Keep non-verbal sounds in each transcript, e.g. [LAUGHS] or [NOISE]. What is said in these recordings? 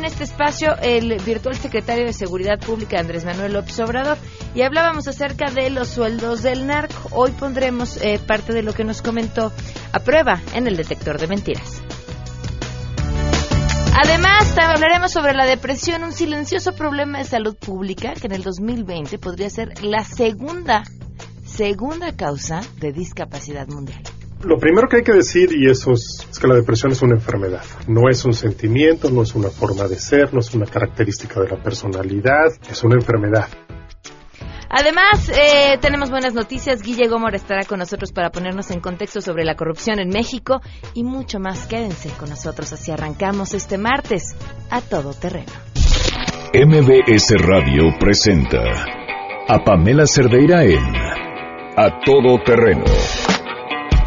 en este espacio el virtual secretario de Seguridad Pública Andrés Manuel López Obrador y hablábamos acerca de los sueldos del narco. Hoy pondremos eh, parte de lo que nos comentó a prueba en el detector de mentiras. Además, hablaremos sobre la depresión, un silencioso problema de salud pública que en el 2020 podría ser la segunda, segunda causa de discapacidad mundial. Lo primero que hay que decir, y eso es, que la depresión es una enfermedad. No es un sentimiento, no es una forma de ser, no es una característica de la personalidad, es una enfermedad. Además, eh, tenemos buenas noticias. Guille Gómez estará con nosotros para ponernos en contexto sobre la corrupción en México y mucho más. Quédense con nosotros así arrancamos este martes a todo terreno. MBS Radio presenta a Pamela Cerdeira en A Todo Terreno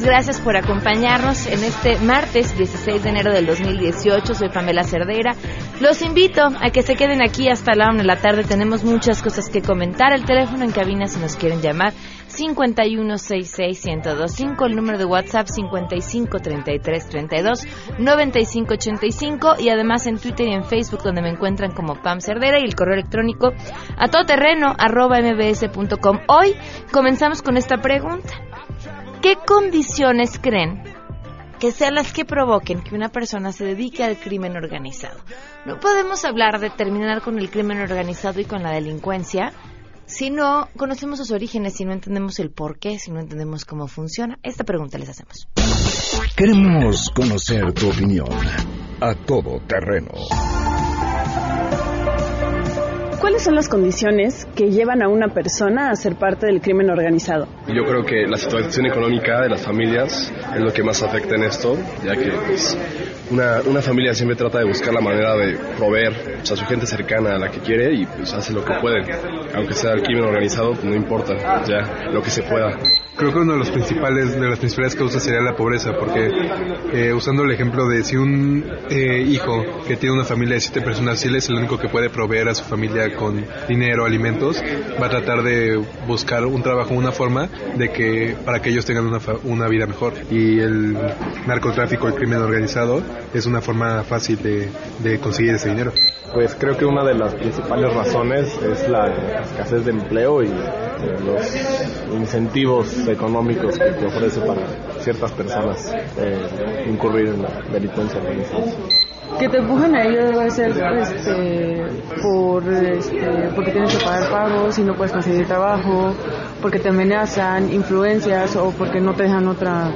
Gracias por acompañarnos en este martes 16 de enero del 2018. Soy Pamela Cerdera. Los invito a que se queden aquí hasta la una de la tarde. Tenemos muchas cosas que comentar. El teléfono en cabina si nos quieren llamar 5166125, el número de WhatsApp 5533329585 y además en Twitter y en Facebook donde me encuentran como Pam Cerdera y el correo electrónico a todoterreno arroba mbs.com. Hoy comenzamos con esta pregunta. ¿Qué condiciones creen que sean las que provoquen que una persona se dedique al crimen organizado? No podemos hablar de terminar con el crimen organizado y con la delincuencia si no conocemos sus orígenes, si no entendemos el por qué, si no entendemos cómo funciona. Esta pregunta les hacemos. Queremos conocer tu opinión a todo terreno. ¿Cuáles son las condiciones que llevan a una persona a ser parte del crimen organizado? Yo creo que la situación económica de las familias es lo que más afecta en esto, ya que pues, una, una, familia siempre trata de buscar la manera de proveer a su gente cercana a la que quiere y pues hace lo que puede. Aunque sea el crimen organizado, pues, no importa, ya lo que se pueda. Creo que uno de los principales de las principales causas sería la pobreza, porque eh, usando el ejemplo de si un eh, hijo que tiene una familia de siete personas, si él es el único que puede proveer a su familia con dinero, alimentos, va a tratar de buscar un trabajo, una forma de que para que ellos tengan una, una vida mejor. Y el narcotráfico, el crimen organizado, es una forma fácil de, de conseguir ese dinero. Pues creo que una de las principales razones es la escasez de empleo y eh, los incentivos económicos que, ofrece para ciertas personas eh, incurrir en la delincuencia organizada que te empujan a ello debe ser este, por, este, porque tienes que pagar pagos y no puedes conseguir trabajo, porque te amenazan, influencias o porque no te dejan otra,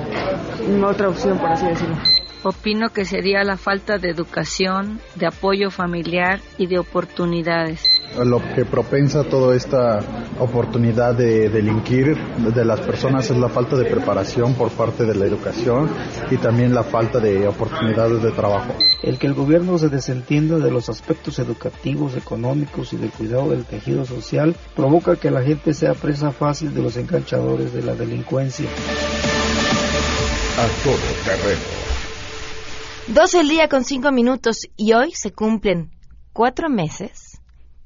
otra opción, por así decirlo. Opino que sería la falta de educación, de apoyo familiar y de oportunidades. Lo que propensa toda esta oportunidad de delinquir de las personas es la falta de preparación por parte de la educación y también la falta de oportunidades de trabajo. El que el gobierno se desentienda de los aspectos educativos, económicos y del cuidado del tejido social provoca que la gente sea presa fácil de los enganchadores de la delincuencia. A todo terreno 12 el día con 5 minutos y hoy se cumplen 4 meses,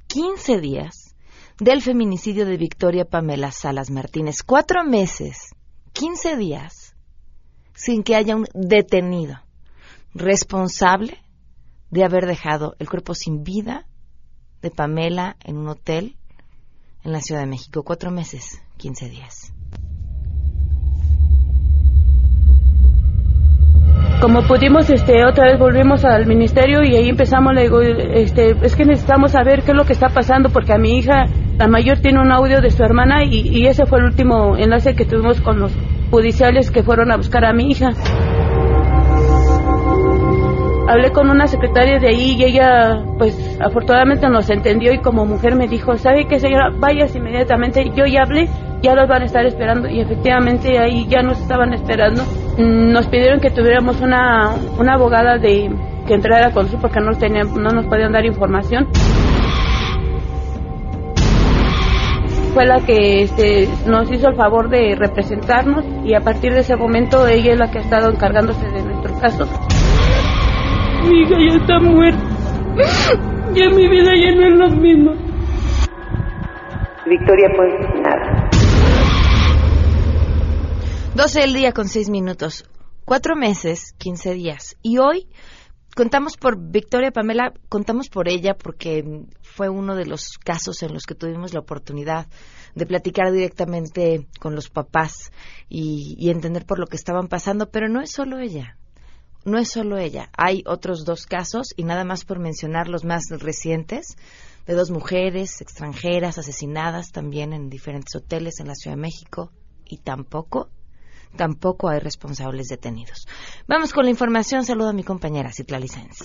15 días del feminicidio de Victoria Pamela Salas Martínez. 4 meses, 15 días sin que haya un detenido responsable de haber dejado el cuerpo sin vida de Pamela en un hotel en la Ciudad de México. 4 meses, 15 días. Como pudimos, este, otra vez volvimos al ministerio y ahí empezamos, le digo, este, es que necesitamos saber qué es lo que está pasando porque a mi hija, la mayor, tiene un audio de su hermana y, y ese fue el último enlace que tuvimos con los judiciales que fueron a buscar a mi hija. Hablé con una secretaria de ahí y ella, pues, afortunadamente nos entendió y como mujer me dijo, ¿sabe qué señora? Vayas inmediatamente. Yo ya hablé, ya los van a estar esperando y efectivamente ahí ya nos estaban esperando. Nos pidieron que tuviéramos una, una abogada de que entrara con nosotros porque no, tenían, no nos podían dar información. Fue la que este, nos hizo el favor de representarnos y a partir de ese momento ella es la que ha estado encargándose de nuestro caso. Mi hija ya está muerta. Ya mi vida ya no es lo mismo. Victoria, pues nada. 12 del día con 6 minutos. Cuatro meses, 15 días. Y hoy contamos por Victoria Pamela, contamos por ella porque fue uno de los casos en los que tuvimos la oportunidad de platicar directamente con los papás y, y entender por lo que estaban pasando, pero no es solo ella. No es solo ella. Hay otros dos casos y nada más por mencionar los más recientes de dos mujeres extranjeras asesinadas también en diferentes hoteles en la Ciudad de México y tampoco tampoco hay responsables detenidos. Vamos con la información. Saludo a mi compañera Citlali Sáenz.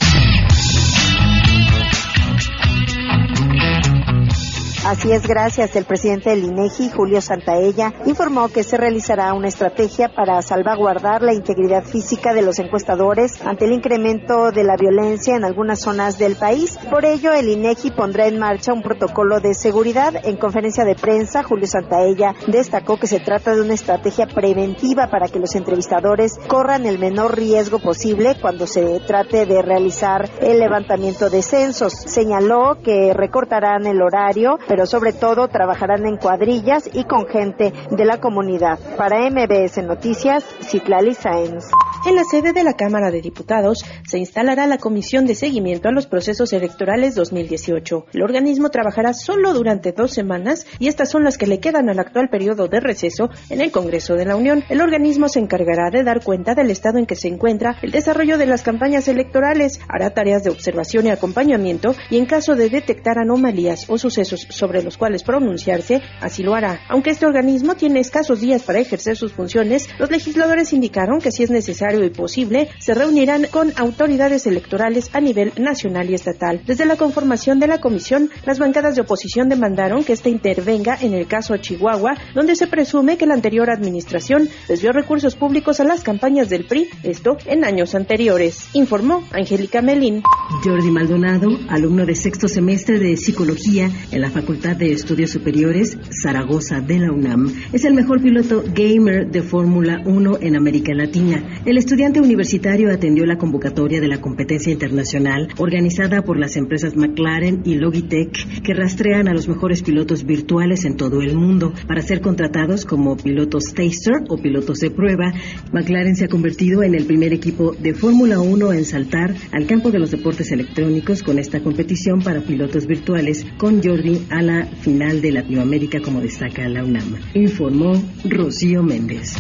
Así es, gracias. El presidente del INEGI, Julio Santaella, informó que se realizará una estrategia para salvaguardar la integridad física de los encuestadores ante el incremento de la violencia en algunas zonas del país. Por ello, el INEGI pondrá en marcha un protocolo de seguridad. En conferencia de prensa, Julio Santaella destacó que se trata de una estrategia preventiva para que los entrevistadores corran el menor riesgo posible cuando se trate de realizar el levantamiento de censos. Señaló que recortarán el horario, sobre todo trabajarán en cuadrillas y con gente de la comunidad. Para MBS Noticias, Citlali Sáenz. En la sede de la Cámara de Diputados se instalará la Comisión de Seguimiento a los Procesos Electorales 2018. El organismo trabajará solo durante dos semanas y estas son las que le quedan al actual periodo de receso en el Congreso de la Unión. El organismo se encargará de dar cuenta del estado en que se encuentra el desarrollo de las campañas electorales, hará tareas de observación y acompañamiento y en caso de detectar anomalías o sucesos sobre los cuales pronunciarse, así lo hará. Aunque este organismo tiene escasos días para ejercer sus funciones, los legisladores indicaron que si es necesario y posible, se reunirán con autoridades electorales a nivel nacional y estatal. Desde la conformación de la comisión, las bancadas de oposición demandaron que éste intervenga en el caso Chihuahua, donde se presume que la anterior administración desvió recursos públicos a las campañas del PRI, esto en años anteriores, informó Angélica Melín. Jordi Maldonado, alumno de sexto semestre de Psicología en la Facultad de Estudios Superiores Zaragoza de la UNAM, es el mejor piloto gamer de Fórmula 1 en América Latina. El estudiante universitario atendió la convocatoria de la competencia internacional organizada por las empresas McLaren y Logitech que rastrean a los mejores pilotos virtuales en todo el mundo para ser contratados como pilotos taster o pilotos de prueba. McLaren se ha convertido en el primer equipo de Fórmula 1 en saltar al campo de los deportes electrónicos con esta competición para pilotos virtuales con Jordi a la final de Latinoamérica como destaca la UNAM, informó Rocío Méndez.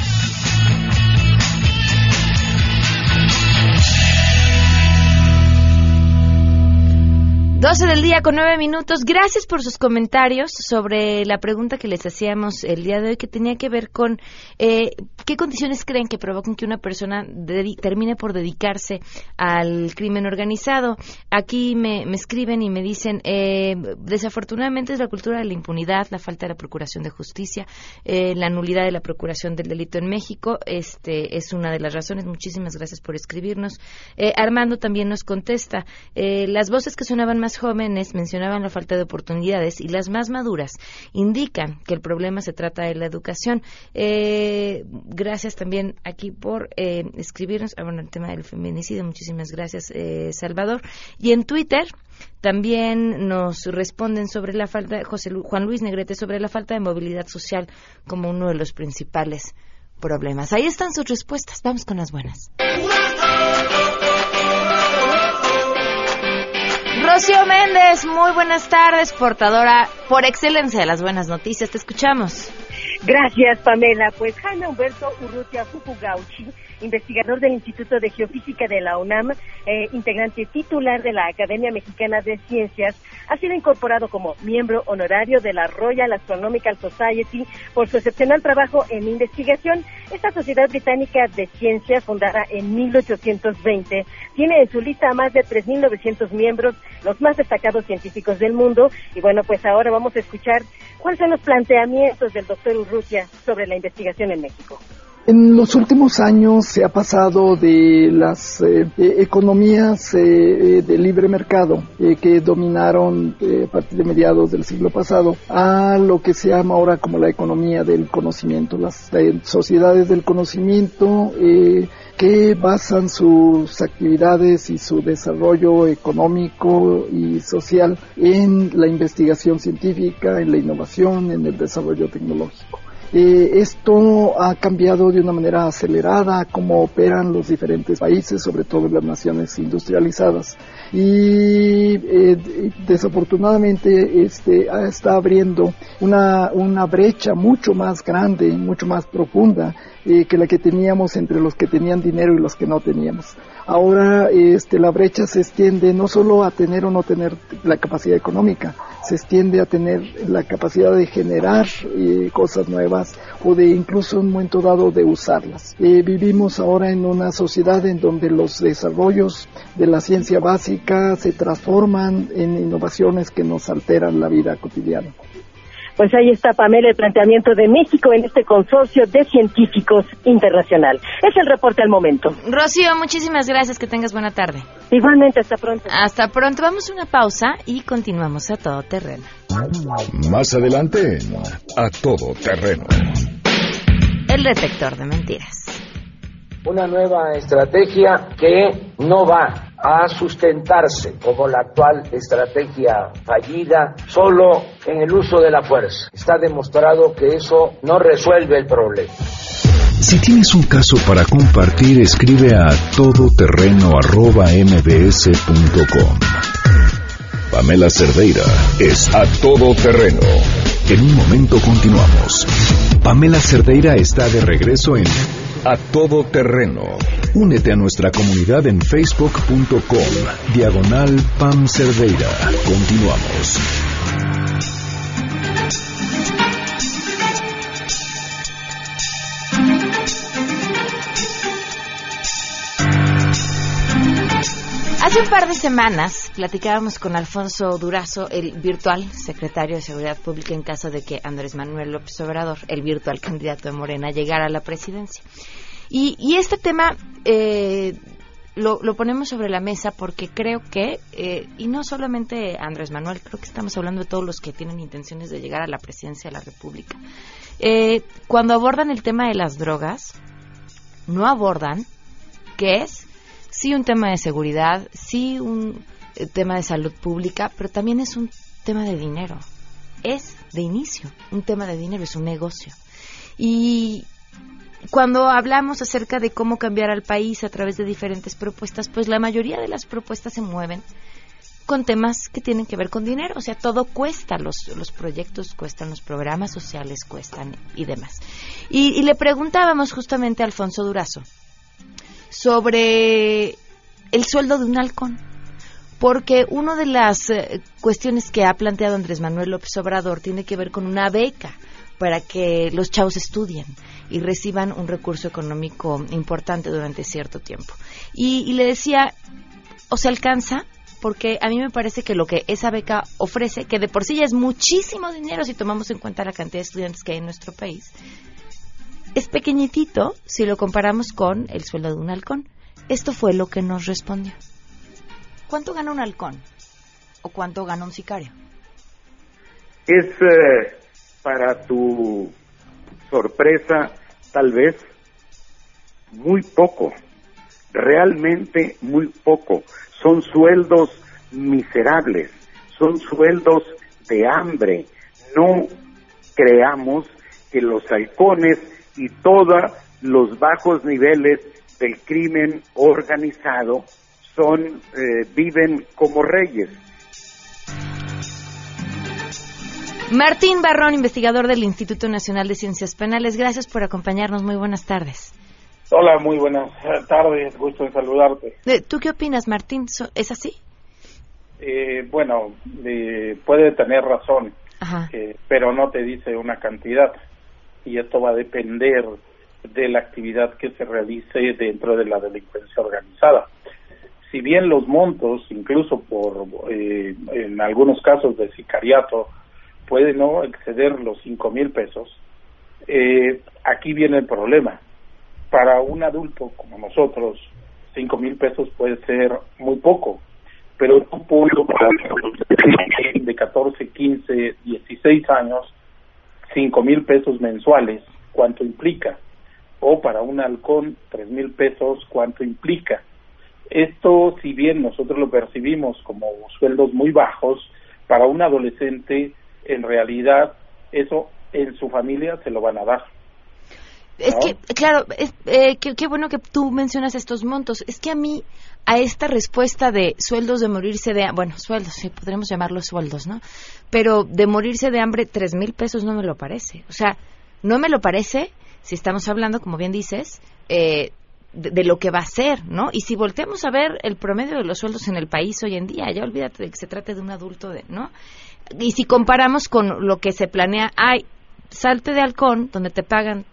12 del día con 9 minutos. Gracias por sus comentarios sobre la pregunta que les hacíamos el día de hoy que tenía que ver con eh, qué condiciones creen que provocan que una persona termine por dedicarse al crimen organizado. Aquí me, escriben y me dicen, eh, desafortunadamente es la cultura de la impunidad, la falta de la procuración de justicia, eh, la nulidad de la procuración del delito en México. Este es una de las razones. Muchísimas gracias por escribirnos. Armando también nos contesta, las voces que sonaban más jóvenes mencionaban la falta de oportunidades y las más maduras indican que el problema se trata de la educación. Eh, gracias también aquí por eh, escribirnos ah, bueno, el tema del feminicidio. Muchísimas gracias, eh, Salvador. Y en Twitter también nos responden sobre la falta, José Juan Luis Negrete, sobre la falta de movilidad social como uno de los principales problemas. Ahí están sus respuestas. Vamos con las buenas. Rocío Méndez, muy buenas tardes, portadora por excelencia de las buenas noticias. Te escuchamos. Gracias, Pamela. Pues Jaime Humberto Urrutia Fukugauchi investigador del Instituto de Geofísica de la UNAM, eh, integrante titular de la Academia Mexicana de Ciencias, ha sido incorporado como miembro honorario de la Royal Astronomical Society por su excepcional trabajo en investigación. Esta sociedad británica de ciencia, fundada en 1820, tiene en su lista a más de 3.900 miembros, los más destacados científicos del mundo. Y bueno, pues ahora vamos a escuchar cuáles son los planteamientos del doctor Urrutia sobre la investigación en México. En los últimos años se ha pasado de las eh, eh, economías eh, de libre mercado que dominaron a partir de mediados del siglo pasado a lo que se llama ahora como la economía del conocimiento, las sociedades del conocimiento que basan sus actividades y su desarrollo económico y social en la investigación científica, en la innovación, en el desarrollo tecnológico. Eh, esto ha cambiado de una manera acelerada cómo operan los diferentes países, sobre todo las naciones industrializadas. Y eh, desafortunadamente este, está abriendo una, brecha mucho más grande, mucho más profunda eh, que la que teníamos entre los que tenían dinero y los que no teníamos. Ahora este, la brecha se extiende no solo a tener o no tener la capacidad económica, se extiende a tener la capacidad de generar eh, cosas nuevas o de incluso en un momento dado de usarlas. Eh, vivimos ahora en una sociedad en donde los desarrollos de la ciencia básica se transforman en innovaciones que nos alteran la vida cotidiana. Pues ahí está, Pamela, el planteamiento de México en este consorcio de científicos internacional. Es el reporte al momento. Rocío, muchísimas gracias. Que tengas buena tarde. Igualmente, hasta pronto. Hasta pronto. Vamos a una pausa y continuamos a todo terreno. Más adelante, a todo terreno. El detector de mentiras. Una nueva estrategia que no va a sustentarse como la actual estrategia fallida solo en el uso de la fuerza. Está demostrado que eso no resuelve el problema. Si tienes un caso para compartir, escribe a todoterreno.mbs.com. Pamela Cerdeira es a todoterreno. En un momento continuamos. Pamela Cerdeira está de regreso en A Todo Terreno. Únete a nuestra comunidad en facebook.com, diagonal Pam Cerdeira. Continuamos. Hace un par de semanas platicábamos con Alfonso Durazo, el virtual secretario de Seguridad Pública, en caso de que Andrés Manuel López Obrador, el virtual candidato de Morena, llegara a la presidencia. Y, este tema eh, lo, ponemos sobre la mesa porque creo que, eh, y no solamente Andrés Manuel, creo que estamos hablando de todos los que tienen intenciones de llegar a la presidencia de la República. Eh, cuando abordan el tema de las drogas, no abordan que es sí un tema de seguridad, sí un tema de salud pública, pero también es un tema de dinero. Es de inicio un tema de dinero, es un negocio. Y cuando hablamos acerca de cómo cambiar al país a través de diferentes propuestas, pues la mayoría de las propuestas se mueven con temas que tienen que ver con dinero, o sea, todo cuesta, los, los proyectos cuestan, los programas sociales cuestan y demás. Y, le preguntábamos justamente a Alfonso Durazo sobre el sueldo de un halcón, porque una de las eh, cuestiones que ha planteado Andrés Manuel López Obrador tiene que ver con una beca para que los chavos estudien y reciban un recurso económico importante durante cierto tiempo. Y, le decía, ¿o se alcanza? Porque a mí me parece que lo que esa beca ofrece, que de por sí ya es muchísimo dinero si tomamos en cuenta la cantidad de estudiantes que hay en nuestro país, es pequeñitito si lo comparamos con el sueldo de un halcón. Esto fue lo que nos respondió. ¿Cuánto gana un halcón? ¿O cuánto gana un sicario? Es eh, para tu sorpresa, tal vez, muy poco, realmente muy poco. Son sueldos miserables, son sueldos de hambre. No creamos que los halcones y todos los bajos niveles del crimen organizado son eh, viven como reyes. Martín Barrón, investigador del Instituto Nacional de Ciencias Penales, gracias por acompañarnos. Muy buenas tardes. Hola, muy buenas tardes, gusto en saludarte. Eh, ¿Tú qué opinas, Martín? ¿Es así? Eh, bueno, eh, puede tener razón, Ajá. eh, pero no te dice una cantidad y esto va a depender de la actividad que se realice dentro de la delincuencia organizada. Si bien los montos, incluso por eh, en algunos casos de sicariato, pueden no exceder los cinco mil pesos, eh, aquí viene el problema. Para un adulto como nosotros, cinco mil pesos puede ser muy poco, pero un para de 14, 15, 16 años, cinco mil pesos mensuales, ¿cuánto implica? O para un halcón, tres mil pesos, ¿cuánto implica? Esto, si bien nosotros lo percibimos como sueldos muy bajos, para un adolescente, en realidad, eso en su familia se lo van a dar. Es ¿no? que, claro, es, eh, qué, qué bueno que tú mencionas estos montos. Es que a mí, a esta respuesta de sueldos de morirse de... Bueno, sueldos, sí, podremos llamarlos sueldos, ¿no? Pero de morirse de hambre, tres mil pesos no me lo parece. O sea, no me lo parece si estamos hablando, como bien dices, eh, de, de lo que va a ser, ¿no? Y si volteamos a ver el promedio de los sueldos en el país hoy en día, ya olvídate de que se trate de un adulto, de, ¿no? Y si comparamos con lo que se planea, hay salte de halcón, donde te pagan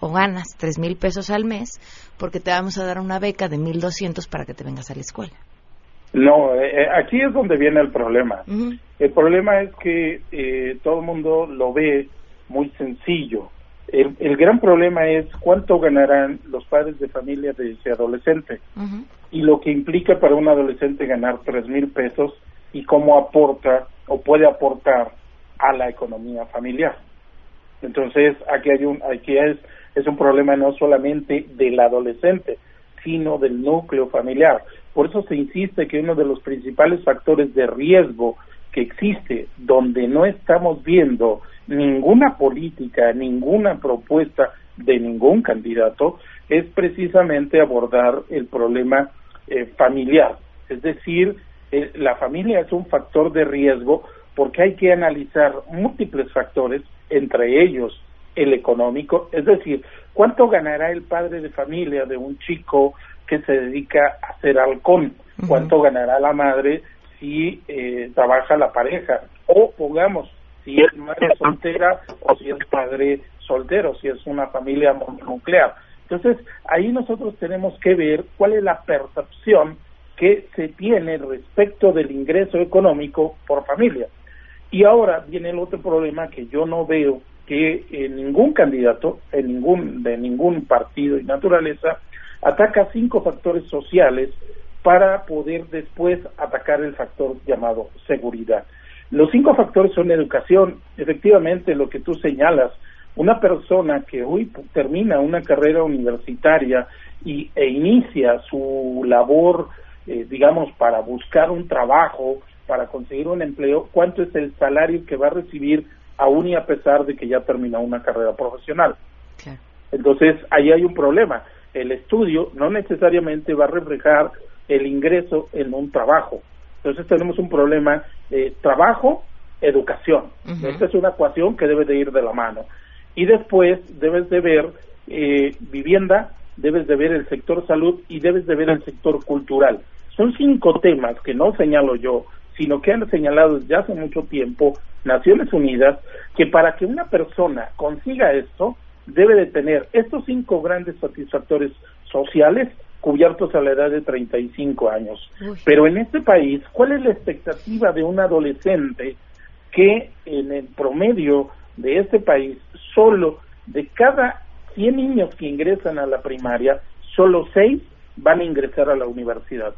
o ganas tres mil pesos al mes, porque te vamos a dar una beca de mil doscientos para que te vengas a la escuela. No, eh, eh, aquí es donde viene el problema. El problema es que eh, todo el mundo lo ve muy sencillo. El, el gran problema es cuánto ganarán los padres de familia de ese adolescente y lo que implica para un adolescente ganar tres mil pesos y cómo aporta o puede aportar a la economía familiar. Entonces aquí hay un aquí es es un problema no solamente del adolescente sino del núcleo familiar. Por eso se insiste que uno de los principales factores de riesgo que existe donde no estamos viendo ninguna política, ninguna propuesta de ningún candidato es precisamente abordar el problema eh, familiar. Es decir, eh, la familia es un factor de riesgo porque hay que analizar múltiples factores, entre ellos el económico, es decir, cuánto ganará el padre de familia de un chico que se dedica a hacer halcón, cuánto ganará la madre si eh, trabaja la pareja, o pongamos, si es madre soltera o si es padre soltero, si es una familia mononuclear. Entonces, ahí nosotros tenemos que ver cuál es la percepción que se tiene respecto del ingreso económico por familia. Y ahora viene el otro problema que yo no veo que eh, ningún candidato en ningún de ningún partido y naturaleza ataca cinco factores sociales para poder después atacar el factor llamado seguridad. Los cinco factores son educación, efectivamente lo que tú señalas, una persona que hoy termina una carrera universitaria y, e inicia su labor, eh, digamos, para buscar un trabajo, para conseguir un empleo, ¿cuánto es el salario que va a recibir aún y a pesar de que ya terminó una carrera profesional? Entonces, ahí hay un problema. El estudio no necesariamente va a reflejar el ingreso en un trabajo. Entonces tenemos un problema de trabajo, educación. Esta es una ecuación que debe de ir de la mano. Y después debes de ver eh, vivienda, debes de ver el sector salud y debes de ver el sector cultural. Son cinco temas que no señalo yo, sino que han señalado desde hace mucho tiempo Naciones Unidas, que para que una persona consiga esto, debe de tener estos cinco grandes satisfactores sociales cubiertos a la edad de 35 años. Pero en este país, ¿cuál es la expectativa de un adolescente que en el promedio de este país, solo de cada 100 niños que ingresan a la primaria, solo 6 van a ingresar a la universidad?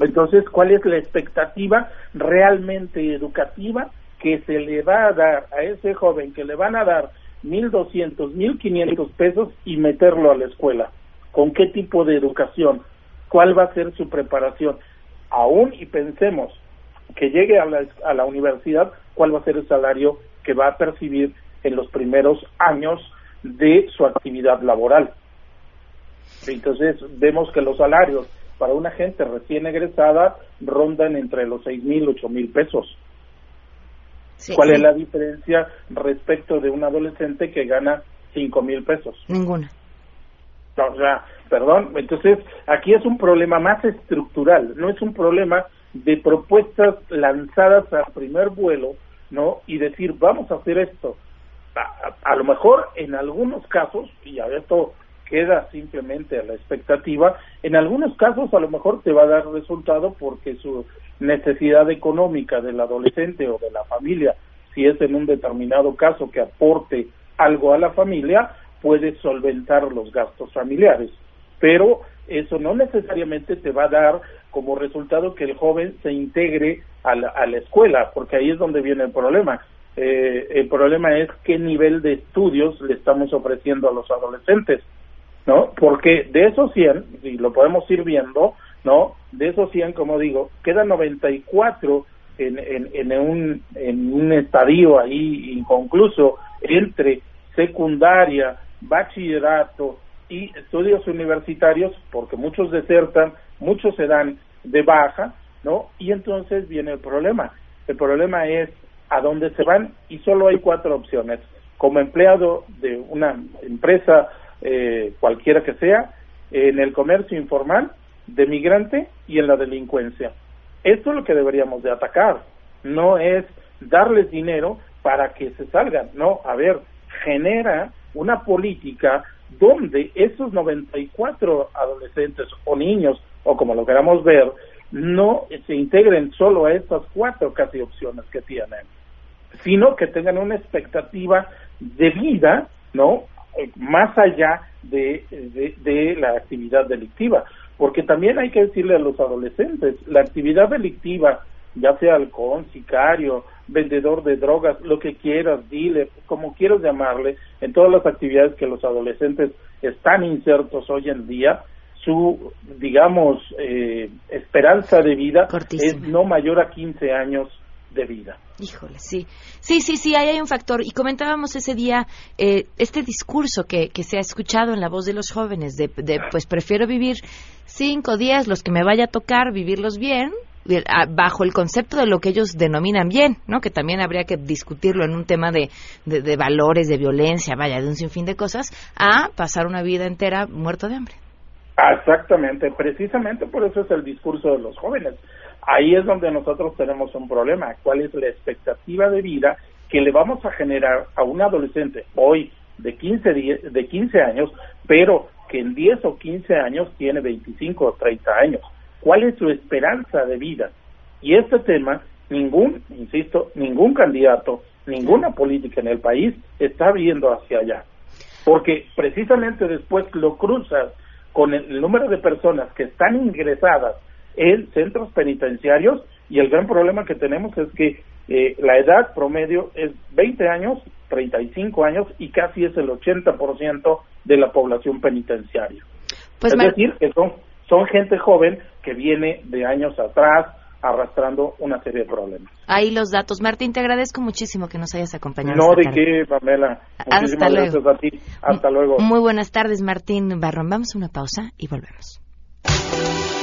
Entonces, ¿cuál es la expectativa realmente educativa que se le va a dar a ese joven que le van a dar 1.200, 1.500 pesos y meterlo a la escuela? ¿Con qué tipo de educación? ¿Cuál va a ser su preparación? Aún y pensemos que llegue a la, a la universidad, ¿cuál va a ser el salario que va a percibir en los primeros años de su actividad laboral? Entonces, vemos que los salarios para una gente recién egresada rondan entre los seis mil, ocho mil pesos. ¿Cuál sí. es la diferencia respecto de un adolescente que gana cinco mil pesos? Ninguna. O sea, perdón, entonces aquí es un problema más estructural, no es un problema de propuestas lanzadas al primer vuelo, ¿no? Y decir, vamos a hacer esto. A, a lo mejor en algunos casos, y a esto queda simplemente a la expectativa, en algunos casos a lo mejor te va a dar resultado porque su necesidad económica del adolescente o de la familia, si es en un determinado caso que aporte algo a la familia, puede solventar los gastos familiares. Pero eso no necesariamente te va a dar como resultado que el joven se integre a la, escuela, porque ahí es donde viene el problema. Eh, el problema es qué nivel de estudios le estamos ofreciendo a los adolescentes, ¿no? Porque de esos 100, y lo podemos ir viendo, ¿no? De esos 100, como digo, quedan 94 en, en, en, un, en un estadio ahí inconcluso entre secundaria, bachillerato y estudios universitarios, porque muchos desertan, muchos se dan de baja, ¿no? Y entonces viene el problema. El problema es a dónde se van y solo hay cuatro opciones. Como empleado de una empresa eh, cualquiera que sea, en el comercio informal, de migrante y en la delincuencia. Esto es lo que deberíamos de atacar. No es darles dinero para que se salgan. No, a ver, genera una política donde esos 94 adolescentes o niños, o como lo queramos ver, no se integren solo a estas cuatro casi opciones que tienen, sino que tengan una expectativa de vida, ¿no? Eh, más allá de, de, de la actividad delictiva. Porque también hay que decirle a los adolescentes, la actividad delictiva, ya sea halcón, sicario, vendedor de drogas, lo que quieras, dile, como quieras llamarle, en todas las actividades que los adolescentes están insertos hoy en día, su, digamos, eh, esperanza de vida es no mayor a 15 años de vida. Híjole, sí. Sí, sí, sí, ahí hay un factor. Y comentábamos ese día eh, este discurso que, que se ha escuchado en la voz de los jóvenes, de, de pues prefiero vivir cinco días, los que me vaya a tocar, vivirlos bien, bajo el concepto de lo que ellos denominan bien, ¿no? Que también habría que discutirlo en un tema de, de, valores, de violencia, vaya, de un sinfín de cosas, a pasar una vida entera muerto de hambre. Exactamente, precisamente por eso es el discurso de los jóvenes. Ahí es donde nosotros tenemos un problema. ¿Cuál es la expectativa de vida que le vamos a generar a un adolescente hoy de 15, de 15 años, pero que en 10 o 15 años tiene 25 o 30 años? cuál es su esperanza de vida. Y este tema, ningún, insisto, ningún candidato, ninguna política en el país está viendo hacia allá. Porque precisamente después lo cruzas con el número de personas que están ingresadas en centros penitenciarios y el gran problema que tenemos es que eh, la edad promedio es 20 años, 35 años y casi es el 80% de la población penitenciaria. Pues es decir, que son son gente joven que viene de años atrás arrastrando una serie de problemas. Ahí los datos. Martín, te agradezco muchísimo que nos hayas acompañado. No, de qué, Pamela. Hasta luego. a ti. Hasta luego. Muy buenas tardes, Martín Barrón. Vamos a una pausa y volvemos.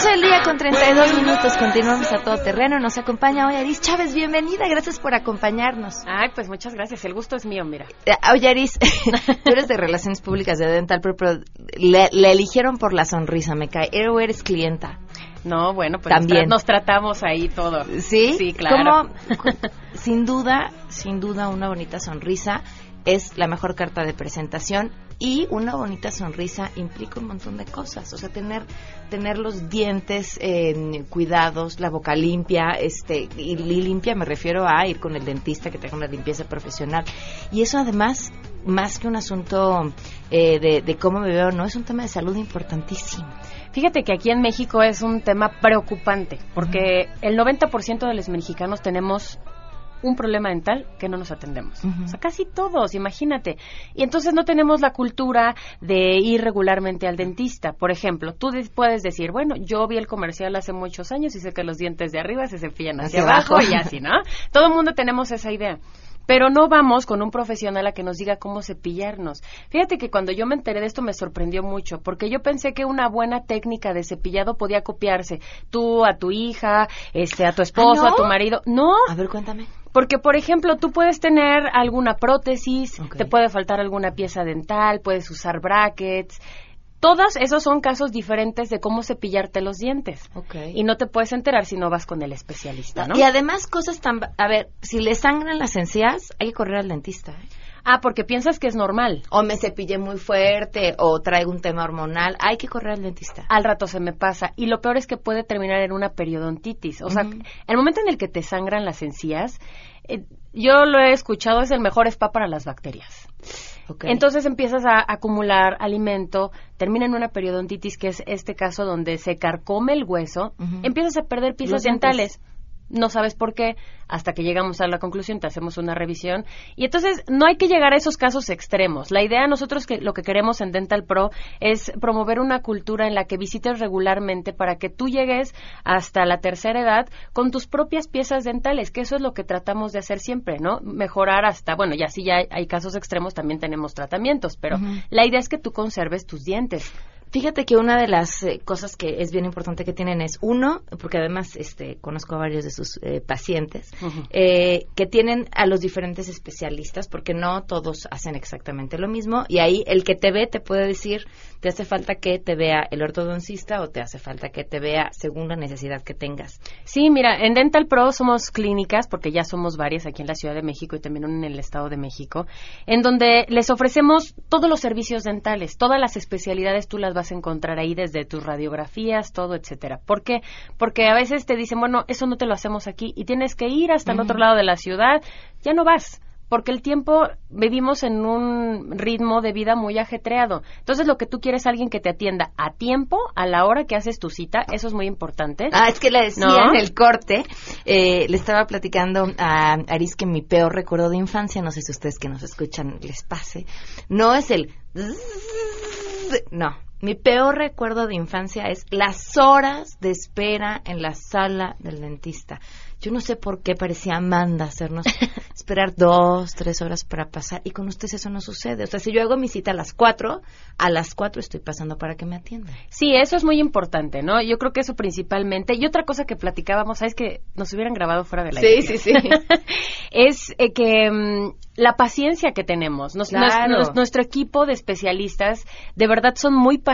12 del día con 32 minutos, continuamos a todo terreno. Nos acompaña hoy Aris Chávez, bienvenida, gracias por acompañarnos. Ay, pues muchas gracias, el gusto es mío, mira. Eh, oye Aris, [LAUGHS] tú eres de Relaciones Públicas de Dental, pero, le, eligieron por la sonrisa, me cae. ¿O eres clienta? No, bueno, pues También. Nos, tratamos ahí todo. ¿Sí? Sí, claro. [LAUGHS] sin duda, sin duda, una bonita sonrisa es la mejor carta de presentación y una bonita sonrisa implica un montón de cosas, o sea, tener tener los dientes eh, cuidados, la boca limpia, este y, limpia me refiero a ir con el dentista que tenga una limpieza profesional. Y eso además más que un asunto eh, de, de cómo me veo, no es un tema de salud importantísimo. Fíjate que aquí en México es un tema preocupante, porque el 90% de los mexicanos tenemos un problema dental que no nos atendemos. O sea, casi todos, imagínate. Y entonces no tenemos la cultura de ir regularmente al dentista. Por ejemplo, tú puedes decir, bueno, yo vi el comercial hace muchos años y sé que los dientes de arriba se cepillan hacia, abajo, y así, ¿no? Todo el mundo tenemos esa idea pero no vamos con un profesional a que nos diga cómo cepillarnos. Fíjate que cuando yo me enteré de esto me sorprendió mucho, porque yo pensé que una buena técnica de cepillado podía copiarse tú a tu hija, este a tu esposo, ¿Ah, a tu marido. No. A ver, cuéntame. Porque, por ejemplo, tú puedes tener alguna prótesis, te puede faltar alguna pieza dental, puedes usar brackets, todos esos son casos diferentes de cómo cepillarte los dientes. Y no te puedes enterar si no vas con el especialista, ¿no? Y además cosas tan... A ver, si le sangran las encías, hay que correr al dentista. ¿eh? Ah, porque piensas que es normal. O me cepillé muy fuerte, o traigo un tema hormonal. Hay que correr al dentista. Al rato se me pasa. Y lo peor es que puede terminar en una periodontitis. O sea, el momento en el que te sangran las encías, eh, yo lo he escuchado, es el mejor spa para las bacterias. Entonces empiezas a acumular alimento, termina en una periodontitis, que es este caso donde se carcome el hueso, empiezas a perder piezas dentales no sabes por qué, hasta que llegamos a la conclusión, te hacemos una revisión. Y entonces no hay que llegar a esos casos extremos. La idea nosotros que lo que queremos en Dental Pro es promover una cultura en la que visites regularmente para que tú llegues hasta la tercera edad con tus propias piezas dentales, que eso es lo que tratamos de hacer siempre, ¿no? Mejorar hasta, bueno, ya si ya hay, casos extremos, también tenemos tratamientos, pero la idea es que tú conserves tus dientes. Fíjate que una de las eh, cosas que es bien importante que tienen es, uno, porque además este, conozco a varios de sus eh, pacientes, eh, que tienen a los diferentes especialistas, porque no todos hacen exactamente lo mismo, y ahí el que te ve te puede decir, te hace falta que te vea el ortodoncista o te hace falta que te vea según la necesidad que tengas. Sí, mira, en Dental Pro somos clínicas, porque ya somos varias aquí en la Ciudad de México y también en el Estado de México, en donde les ofrecemos todos los servicios dentales, todas las especialidades tú las vas vas a encontrar ahí desde tus radiografías, todo, etcétera. ¿Por qué? Porque a veces te dicen, bueno, eso no te lo hacemos aquí y tienes que ir hasta el otro lado de la ciudad, ya no vas porque el tiempo vivimos en un ritmo de vida muy ajetreado. Entonces, lo que tú quieres es alguien que te atienda a tiempo, a la hora que haces tu cita, eso es muy importante. Ah, es que le decía en el corte, eh, le estaba platicando a Aris que mi peor recuerdo de infancia, no sé si ustedes que nos escuchan les pase, no es el... No, mi peor recuerdo de infancia es las horas de espera en la sala del dentista. Yo no sé por qué parecía Amanda hacernos [LAUGHS] esperar dos, tres horas para pasar. Y con ustedes eso no sucede. O sea, si yo hago mi cita a las cuatro, a las cuatro estoy pasando para que me atiendan. Sí, eso es muy importante, ¿no? Yo creo que eso principalmente. Y otra cosa que platicábamos, ¿sabes? Que nos hubieran grabado fuera de la Sí, sí, sí. [LAUGHS] es eh, que mm, la paciencia que tenemos. nuestro equipo de especialistas de verdad son muy pacientes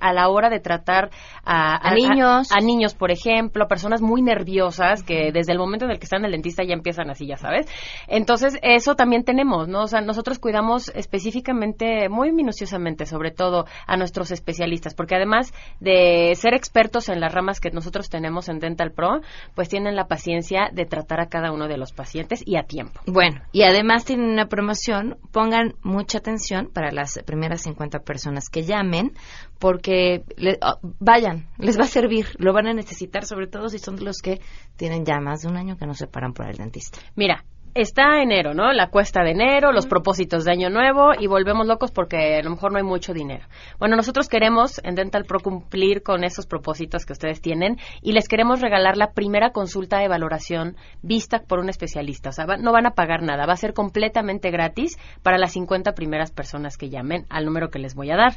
a la hora de tratar a, niños. A, niños, por ejemplo, personas muy nerviosas que desde el momento en el que están en el dentista ya empiezan así, ya sabes. Entonces, eso también tenemos, ¿no? O sea, nosotros cuidamos específicamente, muy minuciosamente, sobre todo a nuestros especialistas, porque además de ser expertos en las ramas que nosotros tenemos en Dental Pro, pues tienen la paciencia de tratar a cada uno de los pacientes y a tiempo. Bueno, y además tienen una promoción, pongan mucha atención para las primeras 50 personas que llamen, porque oh, vayan, les va a servir, lo van a necesitar, sobre todo si son los que tienen ya más de un año que no se paran por el dentista. Mira, está enero, ¿no? La cuesta de enero, los propósitos de año nuevo y volvemos locos porque a lo mejor no hay mucho dinero. Bueno, nosotros queremos en Dental Pro cumplir con esos propósitos que ustedes tienen y les queremos regalar la primera consulta de valoración vista por un especialista. O sea, no van a pagar nada, va a ser completamente gratis para las 50 primeras personas que llamen al número que les voy a dar.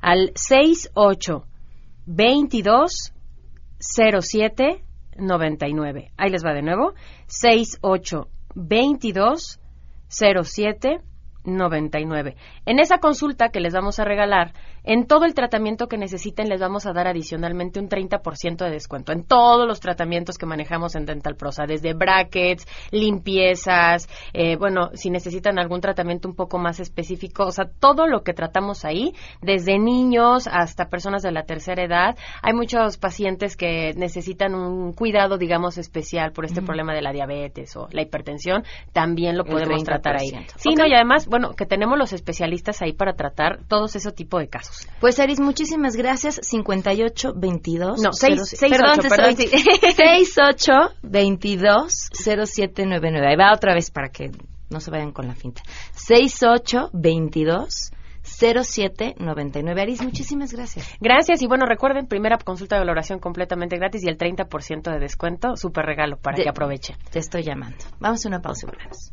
Al 68 22 07 99. Ahí les va de nuevo. 68 22 07 99. En esa consulta que les vamos a regalar, en todo el tratamiento que necesiten les vamos a dar adicionalmente un 30% de descuento. En todos los tratamientos que manejamos en Dental Prosa, desde brackets, limpiezas, eh, bueno, si necesitan algún tratamiento un poco más específico, o sea, todo lo que tratamos ahí, desde niños hasta personas de la tercera edad. Hay muchos pacientes que necesitan un cuidado, digamos, especial por este problema de la diabetes o la hipertensión. También lo podemos tratar ahí. Sí, no, y además, bueno, que tenemos los especialistas ahí para tratar todos ese tipo de casos. Pues Aris, muchísimas gracias. 58 22 No, seis- seis perdón, ocho, te perdón, estoy- sí. 68 22 0799. Ahí va otra vez para que no se vayan con la finta. 68 22 0799. Aris, muchísimas gracias. Gracias y bueno, recuerden, primera consulta de valoración completamente gratis y el 30% de descuento, súper regalo para De- que aprovechen. Te estoy llamando. Vamos a una pausa y volvemos.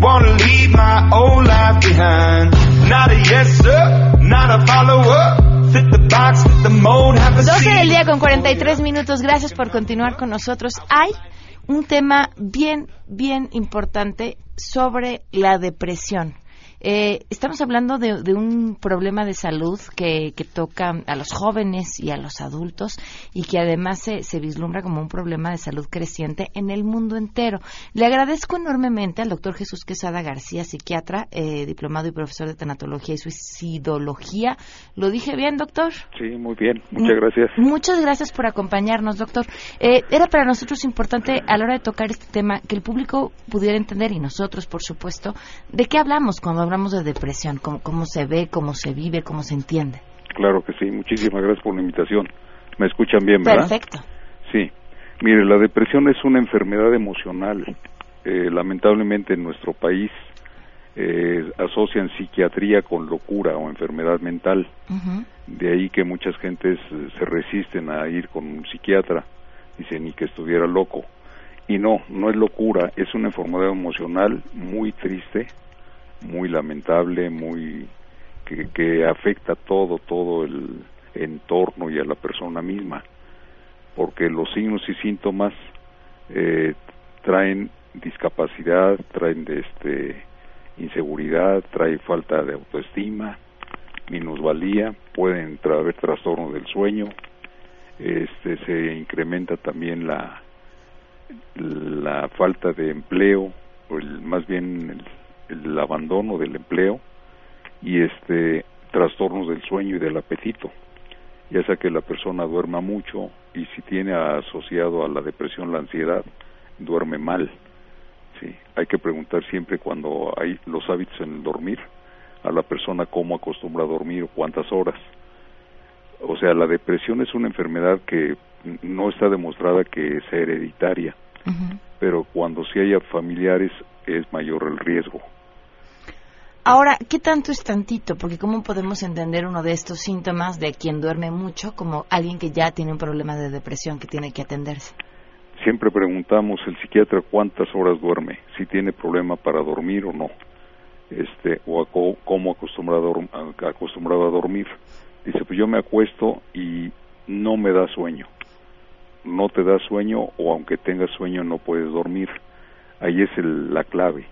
Wanna leave my old life behind. Not a yes sir, not a follower. Fit the box, fit the mold, have a 12 seat. del día con 43 minutos. Gracias por continuar con nosotros. Hay un tema bien, bien importante sobre la depresión. Eh, estamos hablando de, de un problema de salud que, que toca a los jóvenes y a los adultos y que además se, se vislumbra como un problema de salud creciente en el mundo entero. Le agradezco enormemente al doctor Jesús Quesada García, psiquiatra, eh, diplomado y profesor de tanatología y suicidología. ¿Lo dije bien, doctor? Sí, muy bien, muchas gracias. Muchas gracias por acompañarnos, doctor. Eh, era para nosotros importante a la hora de tocar este tema que el público pudiera entender y nosotros, por supuesto, de qué hablamos cuando hablamos de depresión, cómo, cómo se ve, cómo se vive, cómo se entiende. Claro que sí, muchísimas gracias por la invitación. ¿Me escuchan bien, verdad? Perfecto. Sí. Mire, la depresión es una enfermedad emocional. Eh, lamentablemente en nuestro país eh, asocian psiquiatría con locura o enfermedad mental. De ahí que muchas gentes eh, se resisten a ir con un psiquiatra. Dicen ni que estuviera loco. Y no, no es locura, es una enfermedad emocional muy triste, muy lamentable, muy que, afecta todo, todo el entorno y a la persona misma, porque los signos y síntomas eh, traen discapacidad, traen este inseguridad, trae falta de autoestima, minusvalía, pueden haber trastornos del sueño, este se incrementa también la la falta de empleo, o el, más bien el, el abandono del empleo y este trastornos del sueño y del apetito, ya sea que la persona duerma mucho y si tiene asociado a la depresión la ansiedad, duerme mal. Sí, hay que preguntar siempre cuando hay los hábitos en el dormir a la persona cómo acostumbra a dormir o cuántas horas. O sea, la depresión es una enfermedad que no está demostrada que sea hereditaria, pero cuando sí haya familiares es mayor el riesgo. Ahora, ¿qué tanto es tantito? Porque ¿cómo podemos entender uno de estos síntomas de quien duerme mucho como alguien que ya tiene un problema de depresión que tiene que atenderse? Siempre preguntamos el psiquiatra cuántas horas duerme, si tiene problema para dormir o no, este, o a cómo acostumbrado a- acostumbrado a dormir. Dice, pues yo me acuesto y no me da sueño. No te da sueño o aunque tengas sueño no puedes dormir. Ahí es el- la clave.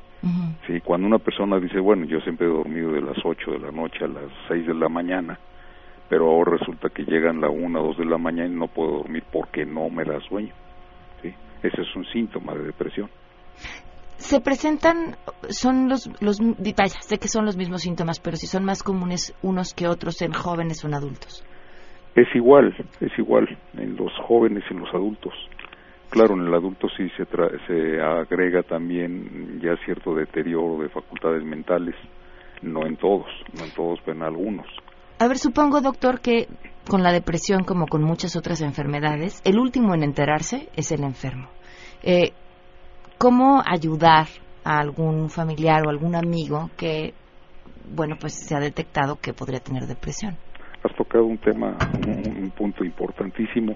Sí, cuando una persona dice, bueno, yo siempre he dormido de las 8 de la noche a las 6 de la mañana, pero ahora resulta que llegan la 1 o 2 de la mañana y no puedo dormir porque no me da sueño. ¿sí? Ese es un síntoma de depresión. Se presentan, son los, los, vaya, sé que son los mismos síntomas, pero si son más comunes unos que otros en jóvenes o en adultos. Es igual, es igual en los jóvenes y en los adultos. Claro, en el adulto sí se, tra- se agrega también ya cierto deterioro de facultades mentales, no en todos, no en todos, pero en algunos. A ver, supongo, doctor, que con la depresión, como con muchas otras enfermedades, el último en enterarse es el enfermo. Eh, ¿Cómo ayudar a algún familiar o algún amigo que, bueno, pues se ha detectado que podría tener depresión? Has tocado un tema, un, un punto importantísimo.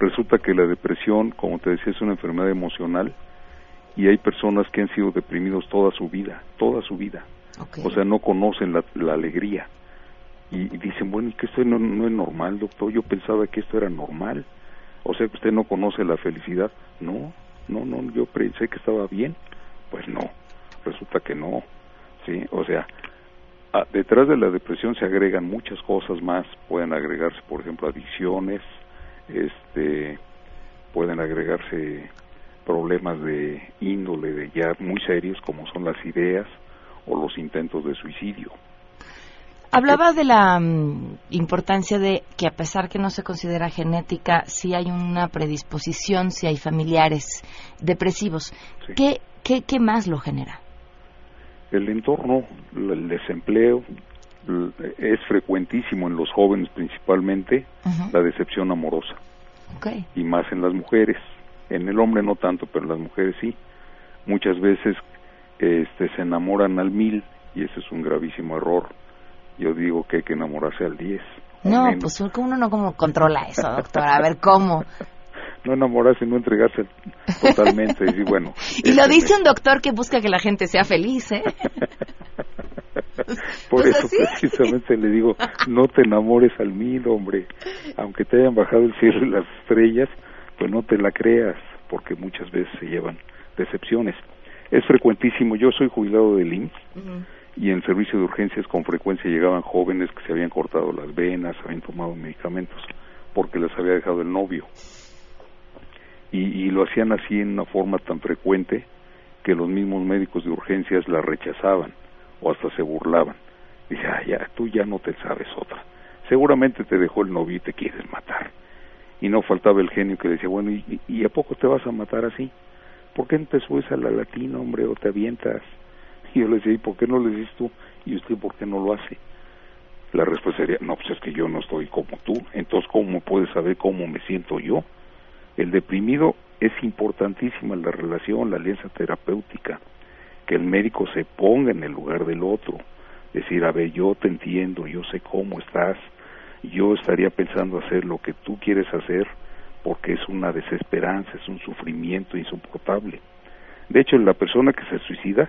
Resulta que la depresión, como te decía, es una enfermedad emocional y hay personas que han sido deprimidos toda su vida, toda su vida. O sea, no conocen la, la alegría. Y, y dicen, bueno, ¿y que esto no, no es normal, doctor? Yo pensaba que esto era normal. O sea, que usted no conoce la felicidad. No, no, no, yo pensé que estaba bien. Pues no, resulta que no. ¿Sí? O sea, detrás de la depresión se agregan muchas cosas más. Pueden agregarse, por ejemplo, adicciones, este, pueden agregarse problemas de índole de ya muy serios como son las ideas o los intentos de suicidio. Hablaba de la mm, importancia de que a pesar que no se considera genética, sí hay una predisposición, si hay familiares depresivos. ¿Qué, qué, ¿Qué más lo genera? El entorno, el desempleo, es frecuentísimo en los jóvenes principalmente la decepción amorosa Okay. y más en las mujeres. En el hombre no tanto, pero en las mujeres sí. Muchas veces este, se enamoran al mil y ese es un gravísimo error. Yo digo que hay que enamorarse al diez. No, menos. pues uno no como controla eso, doctora. A ver, ¿cómo? [LAUGHS] no enamorarse, no entregarse totalmente. y bueno, [LAUGHS] Y lo este dice un doctor que busca que la gente sea feliz, ¿eh? [LAUGHS] Por Pues eso así. precisamente le digo, no te enamores al mil, hombre. Aunque te hayan bajado el cielo y las estrellas, pues no te la creas, porque muchas veces se llevan decepciones. Es frecuentísimo, yo soy jubilado del IMSS y en servicio de urgencias con frecuencia llegaban jóvenes que se habían cortado las venas, habían tomado medicamentos porque les había dejado el novio. Y, y lo hacían así en una forma tan frecuente que los mismos médicos de urgencias la rechazaban o hasta se burlaban. Dice, ah, ya, tú ya no te sabes otra. Seguramente te dejó el novio y te quieres matar. Y no faltaba el genio que decía, bueno, ¿y, y a poco te vas a matar así? ¿Por qué no te subes a la latina, hombre, o te avientas? Y yo le decía, ¿y por qué no le dices tú? ¿Y usted por qué no lo hace? La respuesta sería, no, pues es que yo no estoy como tú. Entonces, ¿cómo puedes saber cómo me siento yo? El deprimido es importantísima la relación, la alianza terapéutica, que el médico se ponga en el lugar del otro, decir, a ver, yo te entiendo, yo sé cómo estás, yo estaría pensando hacer lo que tú quieres hacer porque es una desesperanza, es un sufrimiento insoportable. De hecho, la persona que se suicida,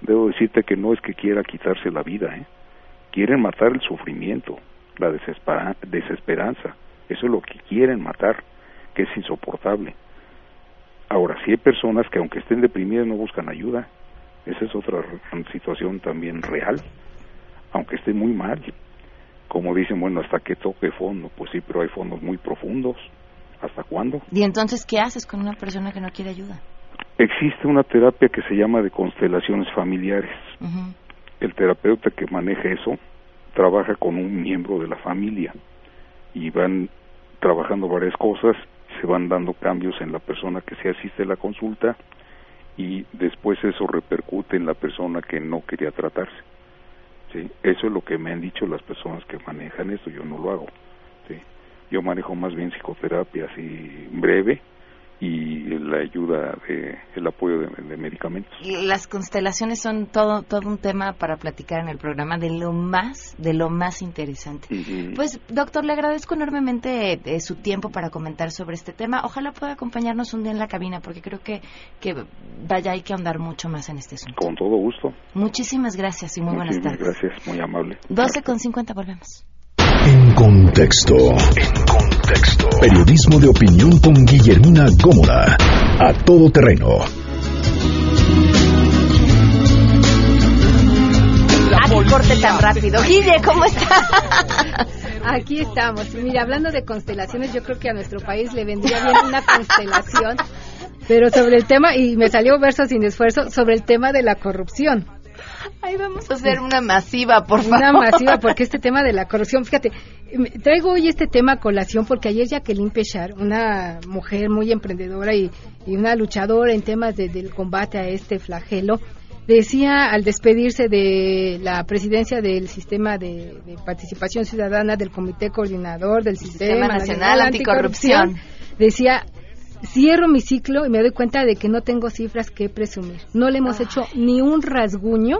debo decirte que no es que quiera quitarse la vida, ¿eh? quieren matar el sufrimiento, la desespera- desesperanza, eso es lo que quieren matar, que es insoportable. Ahora, si hay personas que aunque estén deprimidas no buscan ayuda, esa es otra situación también real, aunque esté muy mal. Como dicen, bueno, hasta que toque fondo, pues sí, pero hay fondos muy profundos. ¿Hasta cuándo? Y entonces, ¿qué haces con una persona que no quiere ayuda? Existe una terapia que se llama de constelaciones familiares. El terapeuta que maneja eso trabaja con un miembro de la familia y van trabajando varias cosas, se van dando cambios en la persona que se asiste a la consulta y después eso repercute en la persona que no quería tratarse. ¿sí? Eso es lo que me han dicho las personas que manejan esto, yo no lo hago. ¿sí? Yo manejo más bien psicoterapia así breve y la ayuda, de, el apoyo de, de medicamentos. Las constelaciones son todo, todo un tema para platicar en el programa de lo más, de lo más interesante. Pues, doctor, le agradezco enormemente eh, su tiempo para comentar sobre este tema. Ojalá pueda acompañarnos un día en la cabina, porque creo que, que vaya, hay que ahondar mucho más en este asunto. Con todo gusto. Muchísimas gracias y muy buenas tardes. gracias, muy amable. 12 con 50, volvemos. En contexto. En contexto. Periodismo de opinión con Guillermina Gómora. A todo terreno. Ah, qué corte tan rápido. Guille, ¿cómo está? [LAUGHS] Aquí estamos. Mira, hablando de constelaciones, yo creo que a nuestro país le vendría bien una constelación, pero sobre el tema, y me salió verso sin esfuerzo, sobre el tema de la corrupción. [LAUGHS] Ahí vamos a hacer una masiva, por favor. Una masiva, porque este [LAUGHS] tema de la corrupción, fíjate, traigo hoy este tema a colación porque ayer Jacqueline Pechar, una mujer muy emprendedora y, y una luchadora en temas de- del combate a este flagelo, decía al despedirse de la presidencia del sistema de, de participación ciudadana del comité coordinador del sistema, Nacional Anticorrupción. decía cierro mi ciclo y me doy cuenta de que no tengo cifras que presumir. No le hemos hecho ni un rasguño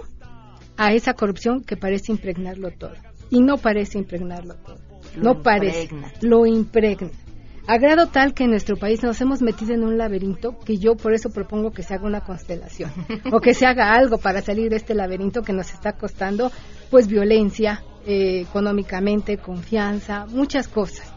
a esa corrupción que parece impregnarlo todo. Y no parece impregnarlo todo. Lo no parece. impregna. Lo impregna. A grado tal que en nuestro país nos hemos metido en un laberinto que yo por eso propongo que se haga una constelación [LAUGHS] o que se haga algo para salir de este laberinto que nos está costando pues violencia, eh, económicamente, confianza, muchas cosas.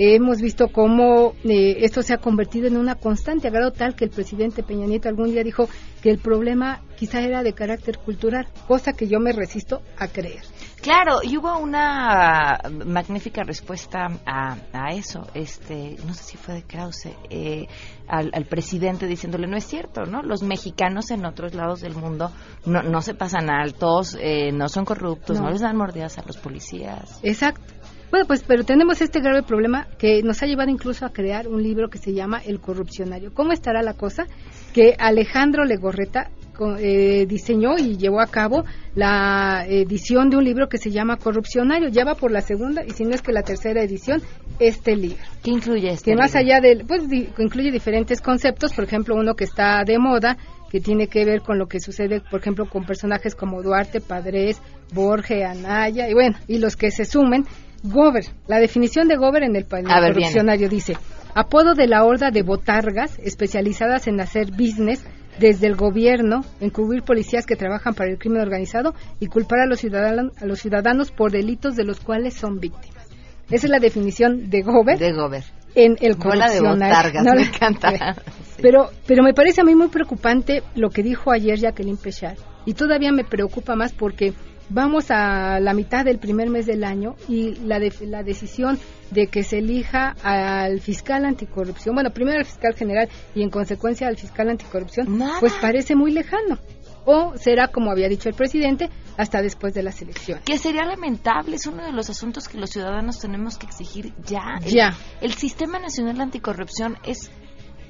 Hemos visto cómo eh, esto se ha convertido en una constante, a grado tal que el presidente Peña Nieto algún día dijo que el problema quizá era de carácter cultural, cosa que yo me resisto a creer. Claro, y hubo una magnífica respuesta a, a eso. Este, no sé si fue de Krause, eh, al, al, presidente diciéndole no es cierto, ¿no? Los mexicanos en otros lados del mundo no, no se pasan altos, eh, no son corruptos, no. no les dan mordidas a los policías. Exacto. Bueno, pues, pero tenemos este grave problema que nos ha llevado incluso a crear un libro que se llama El corrupcionario. ¿Cómo estará la cosa? Que Alejandro Legorreta eh, diseñó y llevó a cabo la edición de un libro que se llama Corrupcionario. Ya va por la segunda y si no es que la tercera edición, este libro. ¿Qué incluye este Que más allá del, pues di, incluye diferentes conceptos, por ejemplo, uno que está de moda, que tiene que ver con lo que sucede, por ejemplo, con personajes como Duarte, Padres, Borge, Anaya, y bueno, y los que se sumen. Gober, la definición de Gober en el, bien. dice, apodo de la horda de botargas especializadas en hacer business desde el gobierno, encubrir policías que trabajan para el crimen organizado y culpar a los ciudadanos, a los ciudadanos por delitos de los cuales son víctimas. Esa es la definición de Gober. De Gober. En el Bola de botargas, [LAUGHS] no, me encanta. [LAUGHS] Pero, pero me parece a mí muy preocupante lo que dijo ayer Jacqueline Pechard. Y todavía me preocupa más porque vamos a la mitad del primer mes del año y la, de, la decisión de que se elija al fiscal anticorrupción, bueno, primero al fiscal general y en consecuencia al fiscal anticorrupción, Nada. pues parece muy lejano. O será, como había dicho el presidente, hasta después de las elecciones. Que sería lamentable, es uno de los asuntos que los ciudadanos tenemos que exigir ya. Ya. El, el Sistema Nacional de Anticorrupción es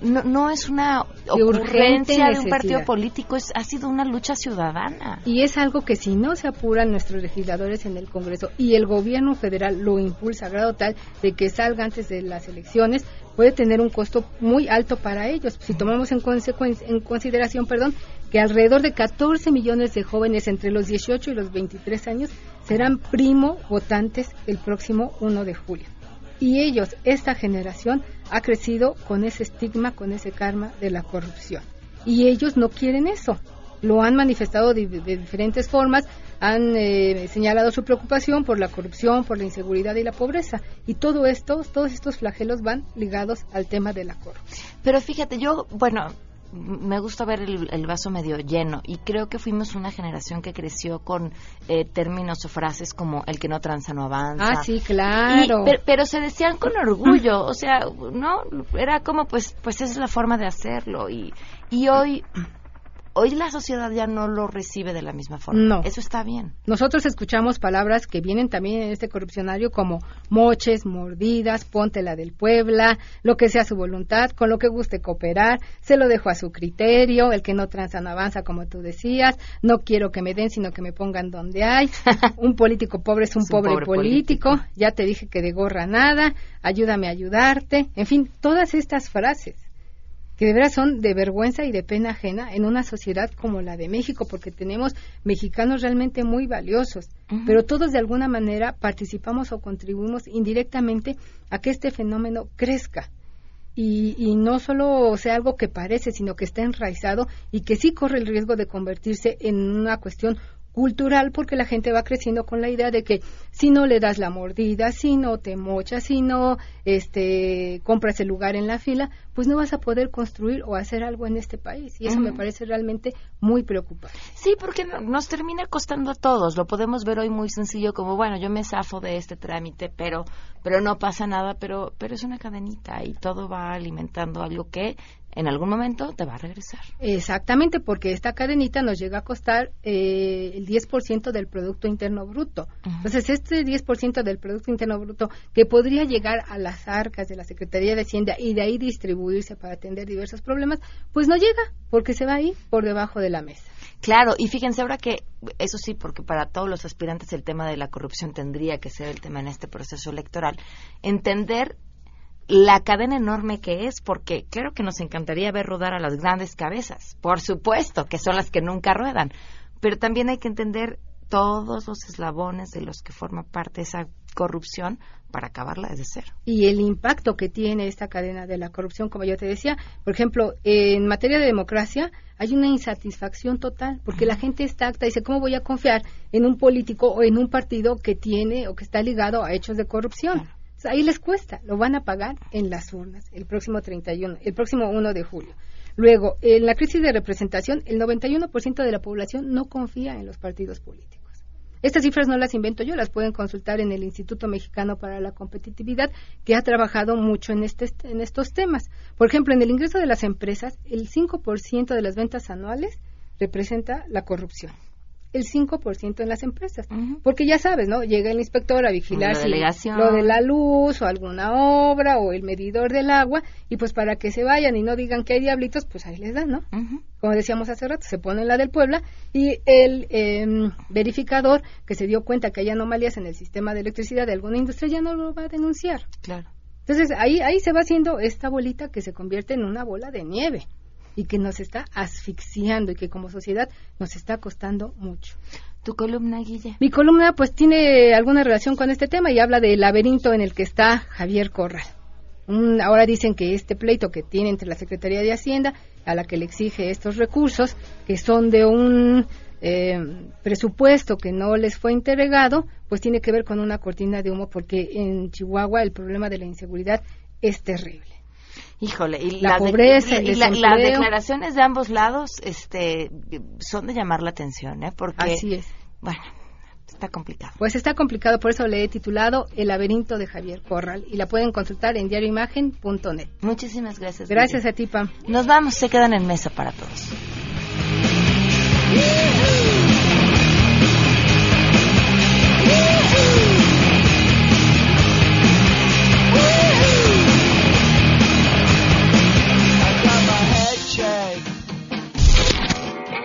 no, no es una ocurrencia de un partido político, es, ha sido una lucha ciudadana. Y es algo que si no se apuran nuestros legisladores en el Congreso y el gobierno federal lo impulsa a grado tal de que salga antes de las elecciones, puede tener un costo muy alto para ellos. Si tomamos en, en consideración perdón, que alrededor de 14 millones de jóvenes entre los 18 y los 23 años serán primo votantes el próximo 1 de julio y ellos, esta generación, ha crecido con ese estigma, con ese karma de la corrupción. Y ellos no quieren eso. Lo han manifestado de, diferentes formas, han eh, señalado su preocupación por la corrupción, por la inseguridad y la pobreza. Y todo esto, todos estos flagelos van ligados al tema de la corrupción. Pero fíjate, yo, bueno, me gusta ver el, el, vaso medio lleno y creo que fuimos una generación que creció con eh, términos o frases como el que no tranza no avanza. Ah, sí, claro. Y, pero, pero, se decían con orgullo, o sea, no, era como pues, pues esa es la forma de hacerlo y, y hoy hoy la sociedad ya no lo recibe de la misma forma. No. Eso está bien. Nosotros escuchamos palabras que vienen también en este corrupcionario como moches, mordidas, ponte la del Puebla, lo que sea su voluntad, con lo que guste cooperar, se lo dejo a su criterio, el que no tranza no avanza, como tú decías, no quiero que me den, sino que me pongan donde hay, [LAUGHS] un político pobre es un, es un pobre, pobre político. político, ya te dije que de gorra nada, ayúdame a ayudarte, en fin, todas estas frases que de veras son de vergüenza y de pena ajena en una sociedad como la de México, porque tenemos mexicanos realmente muy valiosos, uh -huh. pero todos de alguna manera participamos o contribuimos indirectamente a que este fenómeno crezca. Y, y, no solo sea algo que parece, sino que está enraizado y que sí corre el riesgo de convertirse en una cuestión cultural porque la gente va creciendo con la idea de que si no le das la mordida, si no te mochas, si no este compras el lugar en la fila, pues no vas a poder construir o hacer algo en este país y eso uh -huh. me parece realmente muy preocupante. Sí, porque nos termina costando a todos. Lo podemos ver hoy muy sencillo como, bueno, yo me zafo de este trámite, pero pero no pasa nada, pero pero es una cadenita y todo va alimentando algo que en algún momento te va a regresar. Exactamente, porque esta cadenita nos llega a costar eh, el 10% del Producto Interno Bruto. Uh -huh. Entonces, este 10% del Producto Interno Bruto que podría llegar a las arcas de la Secretaría de Hacienda y de ahí distribuirse para atender diversos problemas, pues no llega, porque se va ahí por debajo de la mesa. Claro, y fíjense ahora que, eso sí, porque para todos los aspirantes el tema de la corrupción tendría que ser el tema en este proceso electoral, entender la cadena enorme que es, porque claro que nos encantaría ver rodar a las grandes cabezas, por supuesto, que son las que nunca ruedan, pero también hay que entender todos los eslabones de los que forma parte esa corrupción para acabarla desde cero. Y el impacto que tiene esta cadena de la corrupción, como yo te decía, por ejemplo, en materia de democracia hay una insatisfacción total, porque la gente está acta y dice, ¿cómo voy a confiar en un político o en un partido que tiene o que está ligado a hechos de corrupción? Ahí les cuesta, lo van a pagar en las urnas el próximo 31, el próximo 1 de julio. Luego, en la crisis de representación, el 91% de la población no confía en los partidos políticos. Estas cifras no las invento yo, las pueden consultar en el Instituto Mexicano para la Competitividad, que ha trabajado mucho en, este, en estos temas. Por ejemplo, en el ingreso de las empresas, el 5% de las ventas anuales representa la corrupción el 5% en las empresas. Porque ya sabes, ¿no? Llega el inspector a vigilar lo de la luz o alguna obra o el medidor del agua y pues para que se vayan y no digan que hay diablitos, pues ahí les dan, ¿no? Como decíamos hace rato, se pone la del Puebla y el em, verificador que se dio cuenta que hay anomalías en el sistema de electricidad de alguna industria ya no lo va a denunciar. Claro. Entonces ahí, ahí se va haciendo esta bolita que se convierte en una bola de nieve y que nos está asfixiando y que como sociedad nos está costando mucho. ¿Tu columna, Guille? Mi columna pues tiene alguna relación con este tema y habla del laberinto en el que está Javier Corral. ahora dicen que este pleito que tiene entre la Secretaría de Hacienda, a la que le exige estos recursos, que son de un eh, presupuesto que no les fue entregado, pues tiene que ver con una cortina de humo porque en Chihuahua el problema de la inseguridad es terrible. Híjole, y la pobreza, y las declaraciones de ambos lados este, son de llamar la atención, ¿eh? Porque, Así es. Bueno, está complicado. Pues está complicado, por eso le he titulado El laberinto de Javier Corral y la pueden consultar en diarioimagen.net. Muchísimas gracias. Gracias a ti, Pam. Nos vamos, se quedan en mesa para todos.